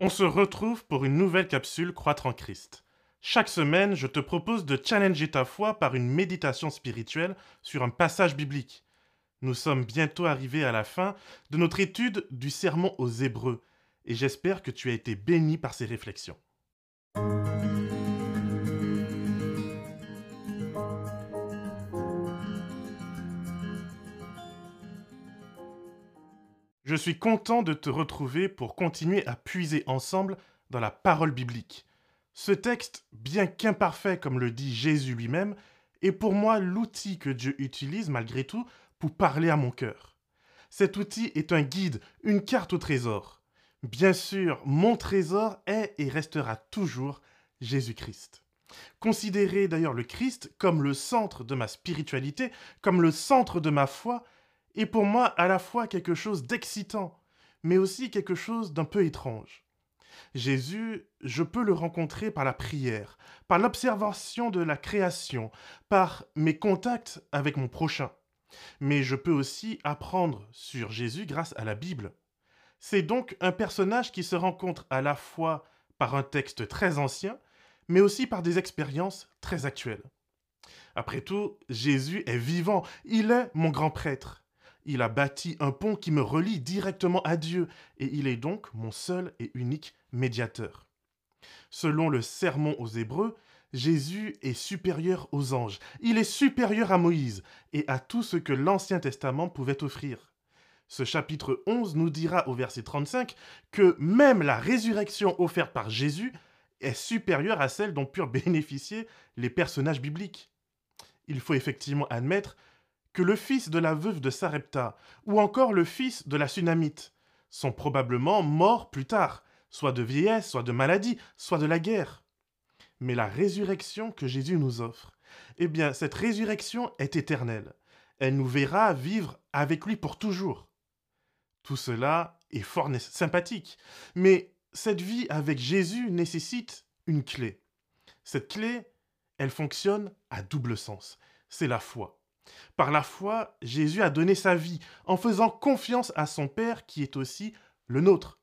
On se retrouve pour une nouvelle capsule Croître en Christ. Chaque semaine, je te propose de challenger ta foi par une méditation spirituelle sur un passage biblique. Nous sommes bientôt arrivés à la fin de notre étude du sermon aux Hébreux, et j'espère que tu as été béni par ces réflexions. Je suis content de te retrouver pour continuer à puiser ensemble dans la parole biblique. Ce texte, bien qu'imparfait comme le dit Jésus lui-même, est pour moi l'outil que Dieu utilise malgré tout pour parler à mon cœur. Cet outil est un guide, une carte au trésor. Bien sûr, mon trésor est et restera toujours Jésus-Christ. Considérer d'ailleurs le Christ comme le centre de ma spiritualité, comme le centre de ma foi, est pour moi à la fois quelque chose d'excitant, mais aussi quelque chose d'un peu étrange. Jésus, je peux le rencontrer par la prière, par l'observation de la création, par mes contacts avec mon prochain. Mais je peux aussi apprendre sur Jésus grâce à la Bible. C'est donc un personnage qui se rencontre à la fois par un texte très ancien, mais aussi par des expériences très actuelles. Après tout, Jésus est vivant, il est mon grand prêtre. Il a bâti un pont qui me relie directement à Dieu, et il est donc mon seul et unique médiateur. Selon le sermon aux Hébreux, Jésus est supérieur aux anges, il est supérieur à Moïse et à tout ce que l'Ancien Testament pouvait offrir. Ce chapitre 11 nous dira au verset 35 que même la résurrection offerte par Jésus est supérieure à celle dont purent bénéficier les personnages bibliques. Il faut effectivement admettre que le fils de la veuve de Sarepta ou encore le fils de la Sunamite sont probablement morts plus tard, soit de vieillesse, soit de maladie, soit de la guerre. Mais la résurrection que Jésus nous offre, eh bien, cette résurrection est éternelle. Elle nous verra vivre avec lui pour toujours. Tout cela est fort sympathique, mais cette vie avec Jésus nécessite une clé. Cette clé, elle fonctionne à double sens. C'est la foi. Par la foi, Jésus a donné sa vie en faisant confiance à son Père qui est aussi le nôtre,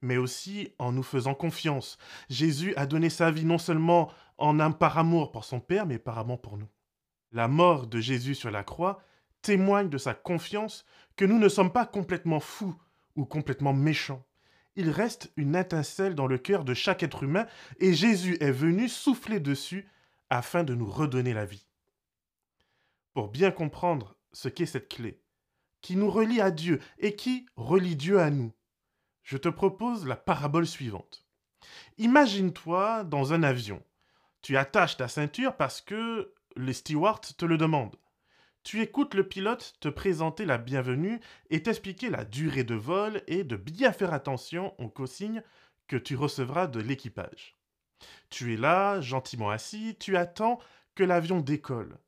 mais aussi en nous faisant confiance. Jésus a donné sa vie non seulement en âme par amour pour son Père, mais par amour pour nous. La mort de Jésus sur la croix témoigne de sa confiance que nous ne sommes pas complètement fous ou complètement méchants. Il reste une étincelle dans le cœur de chaque être humain et Jésus est venu souffler dessus afin de nous redonner la vie pour bien comprendre ce qu'est cette clé, qui nous relie à Dieu et qui relie Dieu à nous, je te propose la parabole suivante. Imagine-toi dans un avion. Tu attaches ta ceinture parce que les stewards te le demandent. Tu écoutes le pilote te présenter la bienvenue et t'expliquer la durée de vol et de bien faire attention aux consignes que tu recevras de l'équipage. Tu es là, gentiment assis, tu attends que l'avion décolle.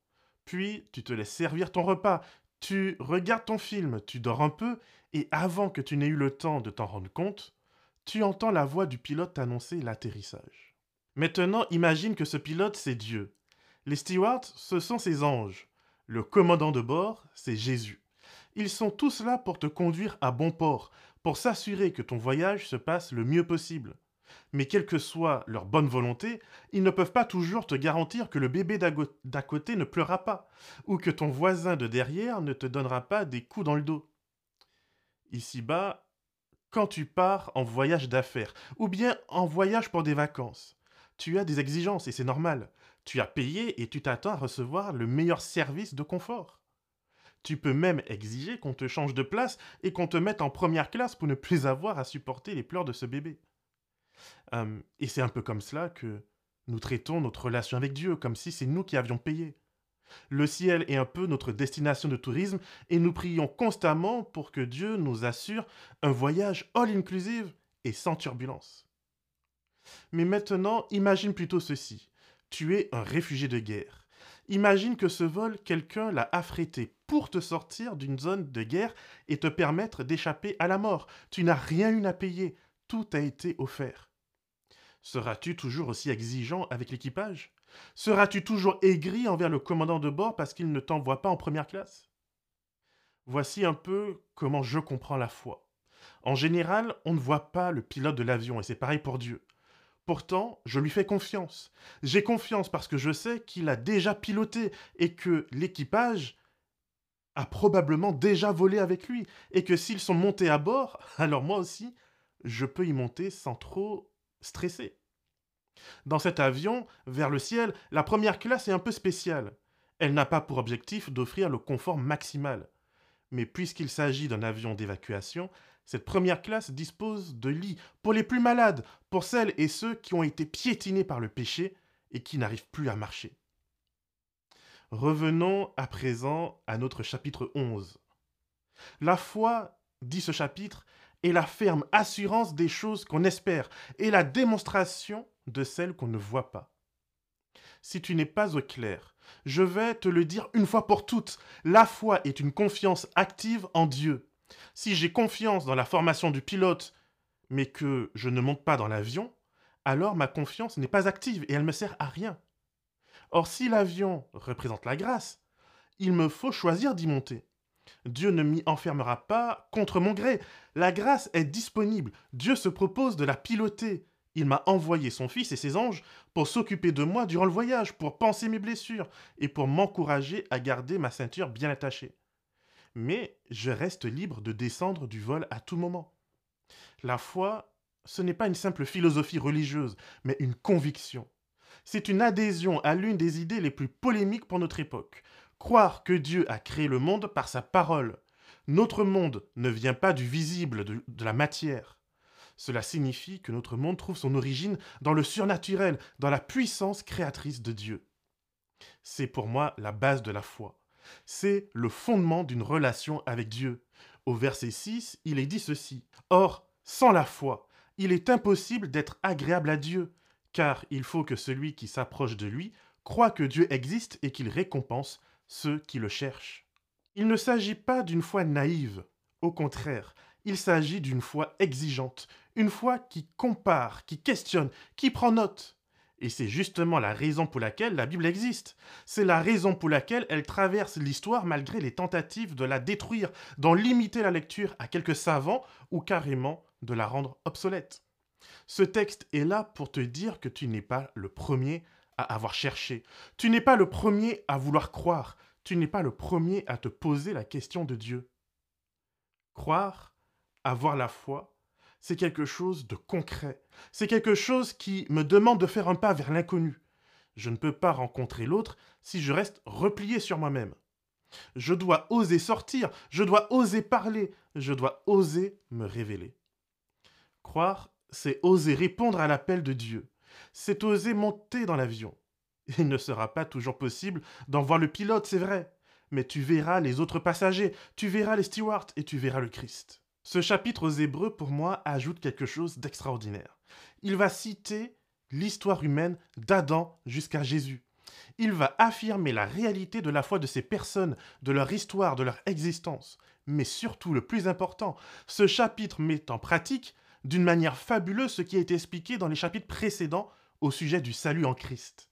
Puis tu te laisses servir ton repas, tu regardes ton film, tu dors un peu, et avant que tu n'aies eu le temps de t'en rendre compte, tu entends la voix du pilote t'annoncer l'atterrissage. Maintenant, imagine que ce pilote, c'est Dieu. Les stewards, ce sont ses anges. Le commandant de bord, c'est Jésus. Ils sont tous là pour te conduire à bon port, pour s'assurer que ton voyage se passe le mieux possible. Mais quelle que soit leur bonne volonté, ils ne peuvent pas toujours te garantir que le bébé d'à côté ne pleurera pas, ou que ton voisin de derrière ne te donnera pas des coups dans le dos. Ici-bas, quand tu pars en voyage d'affaires, ou bien en voyage pour des vacances, tu as des exigences et c'est normal. Tu as payé et tu t'attends à recevoir le meilleur service de confort. Tu peux même exiger qu'on te change de place et qu'on te mette en première classe pour ne plus avoir à supporter les pleurs de ce bébé et c'est un peu comme cela que nous traitons notre relation avec Dieu, comme si c'est nous qui avions payé. Le ciel est un peu notre destination de tourisme et nous prions constamment pour que Dieu nous assure un voyage all-inclusive et sans turbulence. Mais maintenant, imagine plutôt ceci. Tu es un réfugié de guerre. Imagine que ce vol, quelqu'un l'a affrété pour te sortir d'une zone de guerre et te permettre d'échapper à la mort. Tu n'as rien eu à payer, tout a été offert. Seras-tu toujours aussi exigeant avec l'équipage? Seras-tu toujours aigri envers le commandant de bord parce qu'il ne t'envoie pas en première classe? Voici un peu comment je comprends la foi. En général, on ne voit pas le pilote de l'avion et c'est pareil pour Dieu. Pourtant, je lui fais confiance. J'ai confiance parce que je sais qu'il a déjà piloté et que l'équipage a probablement déjà volé avec lui et que s'ils sont montés à bord, alors moi aussi, je peux y monter sans trop stresser. Dans cet avion, vers le ciel, la première classe est un peu spéciale. Elle n'a pas pour objectif d'offrir le confort maximal. Mais puisqu'il s'agit d'un avion d'évacuation, cette première classe dispose de lits pour les plus malades, pour celles et ceux qui ont été piétinés par le péché et qui n'arrivent plus à marcher. Revenons à présent à notre chapitre 11. La foi, dit ce chapitre, la ferme assurance des choses qu'on espère et la démonstration de celles qu'on ne voit pas. Si tu n'es pas au clair, je vais te le dire une fois pour toutes, la foi est une confiance active en Dieu. Si j'ai confiance dans la formation du pilote, mais que je ne monte pas dans l'avion, alors ma confiance n'est pas active et elle me sert à rien. Or, si l'avion représente la grâce, il me faut choisir d'y monter. Dieu ne m'y enfermera pas contre mon gré. La grâce est disponible. Dieu se propose de la piloter. Il m'a envoyé son Fils et ses anges pour s'occuper de moi durant le voyage, pour penser mes blessures et pour m'encourager à garder ma ceinture bien attachée. Mais je reste libre de descendre du vol à tout moment. La foi, ce n'est pas une simple philosophie religieuse, mais une conviction. C'est une adhésion à l'une des idées les plus polémiques pour notre époque. Croire que Dieu a créé le monde par sa parole. Notre monde ne vient pas du visible, de, la matière. Cela signifie que notre monde trouve son origine dans le surnaturel, dans la puissance créatrice de Dieu. C'est pour moi la base de la foi. C'est le fondement d'une relation avec Dieu. Au verset 6, il est dit ceci. Or, sans la foi, il est impossible d'être agréable à Dieu, car il faut que celui qui s'approche de lui croit que Dieu existe et qu'il récompense ceux qui le cherchent. Il ne s'agit pas d'une foi naïve, au contraire, il s'agit d'une foi exigeante, une foi qui compare, qui questionne, qui prend note. Et c'est justement la raison pour laquelle la Bible existe. C'est la raison pour laquelle elle traverse l'histoire malgré les tentatives de la détruire, d'en limiter la lecture à quelques savants ou carrément de la rendre obsolète. Ce texte est là pour te dire que tu n'es pas le premier à avoir cherché. Tu n'es pas le premier à vouloir croire. Tu n'es pas le premier à te poser la question de Dieu. Croire, avoir la foi, c'est quelque chose de concret. C'est quelque chose qui me demande de faire un pas vers l'inconnu. Je ne peux pas rencontrer l'autre si je reste replié sur moi-même. Je dois oser sortir, je dois oser parler, je dois oser me révéler. Croire, c'est oser répondre à l'appel de Dieu. C'est oser monter dans l'avion. Il ne sera pas toujours possible d'en voir le pilote, c'est vrai, mais tu verras les autres passagers, tu verras les stewards et tu verras le Christ. Ce chapitre aux Hébreux, pour moi, ajoute quelque chose d'extraordinaire. Il va citer l'histoire humaine d'Adam jusqu'à Jésus. Il va affirmer la réalité de la foi de ces personnes, de leur histoire, de leur existence. Mais surtout, le plus important, ce chapitre met en pratique d'une manière fabuleuse ce qui a été expliqué dans les chapitres précédents au sujet du salut en Christ.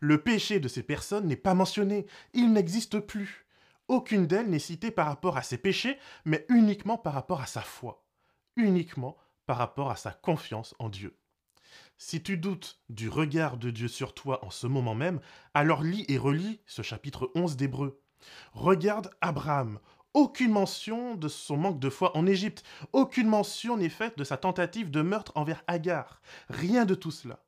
Le péché de ces personnes n'est pas mentionné, il n'existe plus. Aucune d'elles n'est citée par rapport à ses péchés, mais uniquement par rapport à sa foi, uniquement par rapport à sa confiance en Dieu. Si tu doutes du regard de Dieu sur toi en ce moment même, alors lis et relis ce chapitre 11 d'Hébreu. Regarde Abraham. Aucune mention de son manque de foi en Égypte. Aucune mention n'est faite de sa tentative de meurtre envers Agar. Rien de tout cela.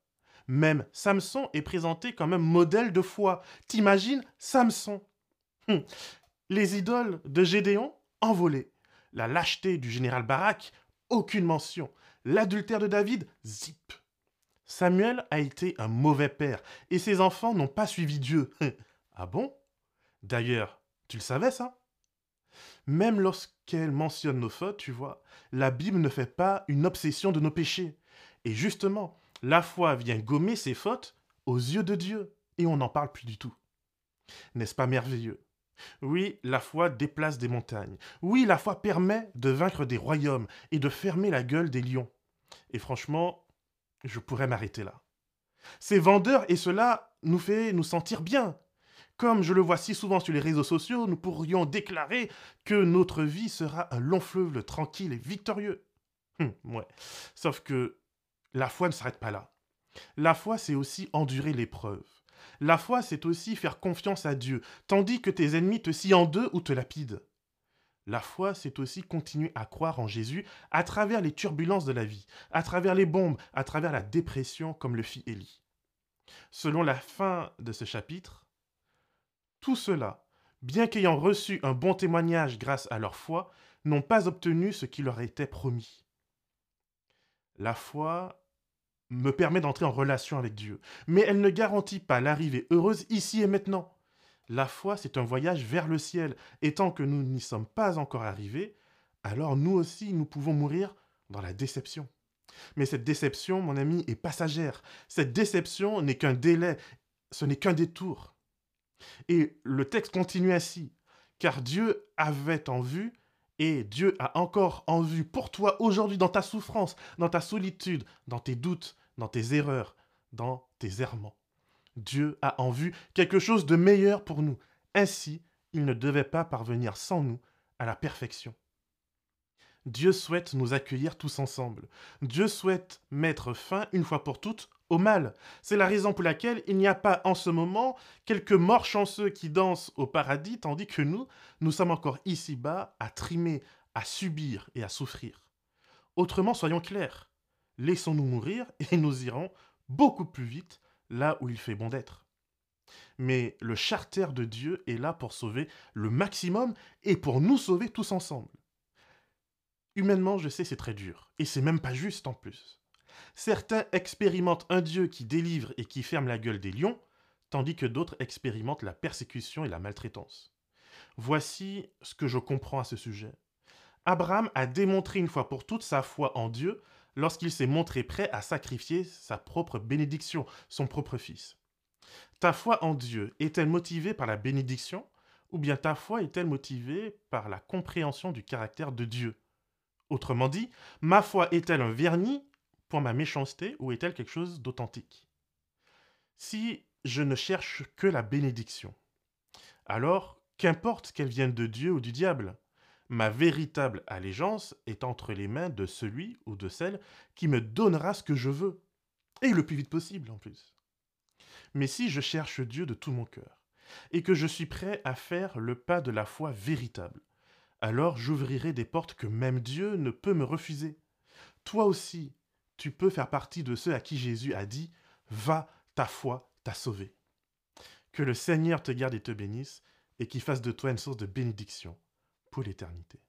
Même Samson est présenté comme un modèle de foi. T'imagines Samson? Hum. Les idoles de Gédéon, envolées. La lâcheté du général Barak, aucune mention. L'adultère de David, zip. Samuel a été un mauvais père, et ses enfants n'ont pas suivi Dieu. ah bon? D'ailleurs, tu le savais ça? Même lorsqu'elle mentionne nos fautes, tu vois, la Bible ne fait pas une obsession de nos péchés. Et justement, la foi vient gommer ces fautes aux yeux de Dieu, et on n'en parle plus du tout. N'est-ce pas merveilleux? Oui, la foi déplace des montagnes. Oui, la foi permet de vaincre des royaumes et de fermer la gueule des lions. Et franchement, je pourrais m'arrêter là. C'est vendeur et cela nous fait nous sentir bien. Comme je le vois si souvent sur les réseaux sociaux, nous pourrions déclarer que notre vie sera un long fleuve tranquille et victorieux. Hum. Sauf que la foi ne s'arrête pas là. La foi, c'est aussi endurer l'épreuve. La foi, c'est aussi faire confiance à Dieu, tandis que tes ennemis te scient en deux ou te lapident. La foi, c'est aussi continuer à croire en Jésus à travers les turbulences de la vie, à travers les bombes, à travers la dépression, comme le fit Élie. Selon la fin de ce chapitre, tout cela, bien qu'ayant reçu un bon témoignage grâce à leur foi, n'ont pas obtenu ce qui leur était promis. La foi me permet d'entrer en relation avec Dieu, mais elle ne garantit pas l'arrivée heureuse ici et maintenant. La foi, c'est un voyage vers le ciel, et tant que nous n'y sommes pas encore arrivés, alors nous aussi, nous pouvons mourir dans la déception. Mais cette déception, mon ami, est passagère. Cette déception n'est qu'un délai, ce n'est qu'un détour. Et le texte continue ainsi, car Dieu avait en vue et Dieu a encore en vue pour toi aujourd'hui dans ta souffrance, dans ta solitude, dans tes doutes, dans tes erreurs, dans tes errements. Dieu a en vue quelque chose de meilleur pour nous. Ainsi, il ne devait pas parvenir sans nous à la perfection. Dieu souhaite nous accueillir tous ensemble. Dieu souhaite mettre fin, une fois pour toutes, au mal. C'est la raison pour laquelle il n'y a pas en ce moment quelques morts chanceux qui dansent au paradis, tandis que nous, nous sommes encore ici-bas à trimer, à subir et à souffrir. Autrement, soyons clairs, laissons-nous mourir et nous irons beaucoup plus vite là où il fait bon d'être. Mais le charter de Dieu est là pour sauver le maximum et pour nous sauver tous ensemble. Humainement, je sais, c'est très dur. Et c'est même pas juste en plus. Certains expérimentent un Dieu qui délivre et qui ferme la gueule des lions, tandis que d'autres expérimentent la persécution et la maltraitance. Voici ce que je comprends à ce sujet. Abraham a démontré une fois pour toutes sa foi en Dieu lorsqu'il s'est montré prêt à sacrifier sa propre bénédiction, son propre fils. Ta foi en Dieu est-elle motivée par la bénédiction ou bien ta foi est-elle motivée par la compréhension du caractère de Dieu? Autrement dit, ma foi est-elle un vernis pour ma méchanceté ou est-elle quelque chose d'authentique? Si je ne cherche que la bénédiction, alors qu'importe qu'elle vienne de Dieu ou du diable, ma véritable allégeance est entre les mains de celui ou de celle qui me donnera ce que je veux, et le plus vite possible en plus. Mais si je cherche Dieu de tout mon cœur, et que je suis prêt à faire le pas de la foi véritable, alors j'ouvrirai des portes que même Dieu ne peut me refuser. Toi aussi, tu peux faire partie de ceux à qui Jésus a dit Va, ta foi t'a sauvé. Que le Seigneur te garde et te bénisse, et qu'il fasse de toi une source de bénédiction pour l'éternité.